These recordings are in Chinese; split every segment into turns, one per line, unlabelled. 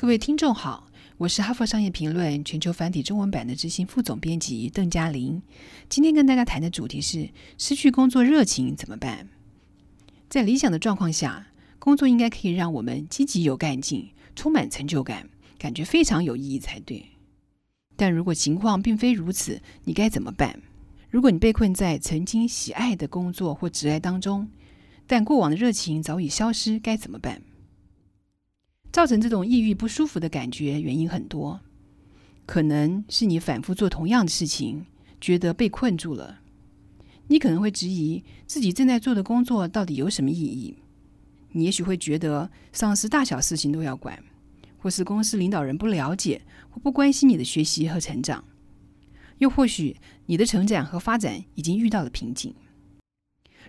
各位听众好，我是哈佛商业评论全球繁体中文版的执行副总编辑邓嘉玲。今天跟大家谈的主题是：失去工作热情怎么办？在理想的状况下，工作应该可以让我们积极有干劲，充满成就感，感觉非常有意义才对。但如果情况并非如此，你该怎么办？如果你被困在曾经喜爱的工作或职爱当中，但过往的热情早已消失，该怎么办？造成这种抑郁不舒服的感觉，原因很多，可能是你反复做同样的事情，觉得被困住了。你可能会质疑自己正在做的工作到底有什么意义。你也许会觉得上司大小事情都要管，或是公司领导人不了解或不关心你的学习和成长，又或许你的成长和发展已经遇到了瓶颈。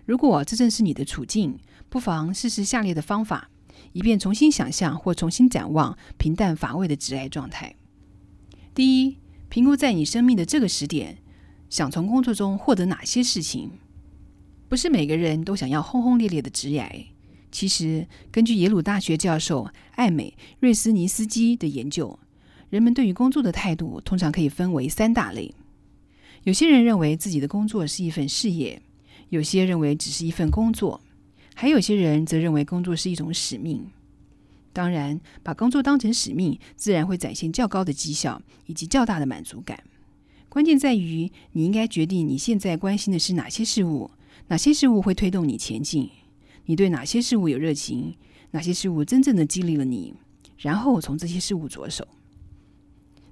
如果这正是你的处境，不妨试试下列的方法。以便重新想象或重新展望平淡乏味的职爱状态。第一，评估在你生命的这个时点，想从工作中获得哪些事情。不是每个人都想要轰轰烈烈的职业。其实，根据耶鲁大学教授艾美瑞斯尼斯基的研究，人们对于工作的态度通常可以分为三大类。有些人认为自己的工作是一份事业，有些认为只是一份工作。还有些人则认为工作是一种使命。当然，把工作当成使命，自然会展现较高的绩效以及较大的满足感。关键在于，你应该决定你现在关心的是哪些事物，哪些事物会推动你前进，你对哪些事物有热情，哪些事物真正的激励了你，然后从这些事物着手。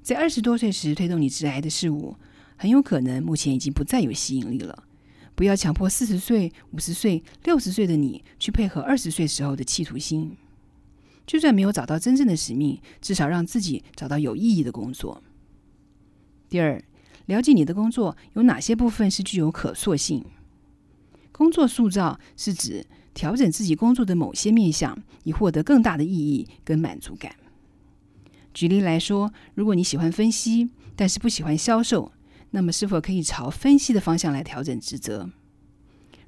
在二十多岁时推动你致癌的事物，很有可能目前已经不再有吸引力了。不要强迫四十岁、五十岁、六十岁的你去配合二十岁时候的企图心。就算没有找到真正的使命，至少让自己找到有意义的工作。第二，了解你的工作有哪些部分是具有可塑性。工作塑造是指调整自己工作的某些面向，以获得更大的意义跟满足感。举例来说，如果你喜欢分析，但是不喜欢销售。那么，是否可以朝分析的方向来调整职责？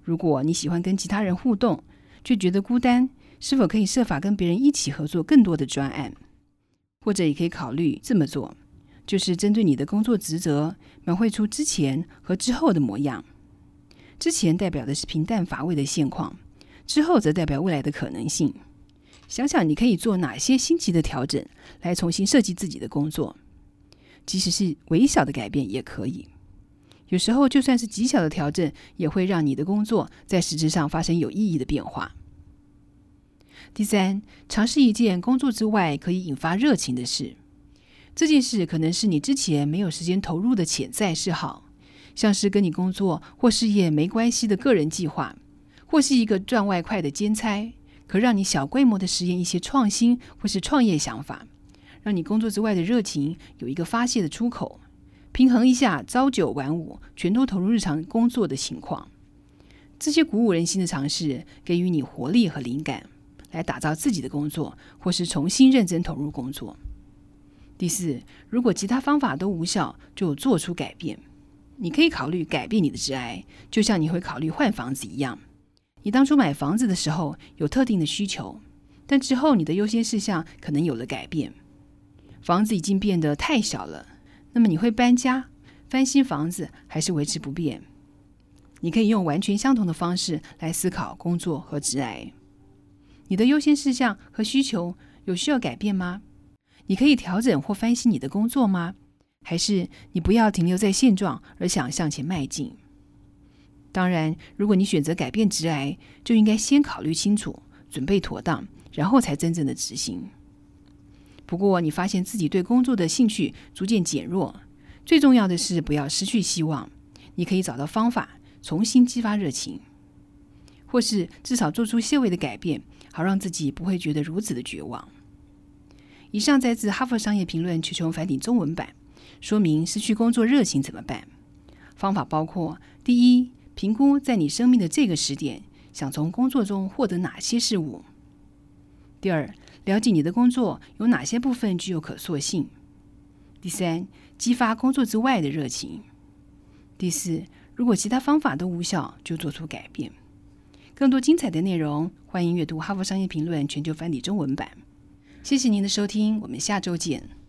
如果你喜欢跟其他人互动，却觉得孤单，是否可以设法跟别人一起合作更多的专案？或者也可以考虑这么做，就是针对你的工作职责，描绘出之前和之后的模样。之前代表的是平淡乏味的现况，之后则代表未来的可能性。想想你可以做哪些新奇的调整，来重新设计自己的工作。即使是微小的改变也可以，有时候就算是极小的调整，也会让你的工作在实质上发生有意义的变化。第三，尝试一件工作之外可以引发热情的事。这件事可能是你之前没有时间投入的潜在嗜好，像是跟你工作或事业没关系的个人计划，或是一个赚外快的兼差，可让你小规模的实验一些创新或是创业想法。让你工作之外的热情有一个发泄的出口，平衡一下朝九晚五全都投入日常工作的情况。这些鼓舞人心的尝试，给予你活力和灵感，来打造自己的工作，或是重新认真投入工作。第四，如果其他方法都无效，就做出改变。你可以考虑改变你的挚爱，就像你会考虑换房子一样。你当初买房子的时候有特定的需求，但之后你的优先事项可能有了改变。房子已经变得太小了，那么你会搬家、翻新房子，还是维持不变？你可以用完全相同的方式来思考工作和职癌。你的优先事项和需求有需要改变吗？你可以调整或翻新你的工作吗？还是你不要停留在现状，而想向前迈进？当然，如果你选择改变职癌，就应该先考虑清楚、准备妥当，然后才真正的执行。不过，你发现自己对工作的兴趣逐渐减弱，最重要的是不要失去希望。你可以找到方法重新激发热情，或是至少做出些微的改变，好让自己不会觉得如此的绝望。以上摘自《哈佛商业评论》全球繁体中文版，说明失去工作热情怎么办。方法包括：第一，评估在你生命的这个时点，想从工作中获得哪些事物；第二，了解你的工作有哪些部分具有可塑性。第三，激发工作之外的热情。第四，如果其他方法都无效，就做出改变。更多精彩的内容，欢迎阅读《哈佛商业评论》全球繁体中文版。谢谢您的收听，我们下周见。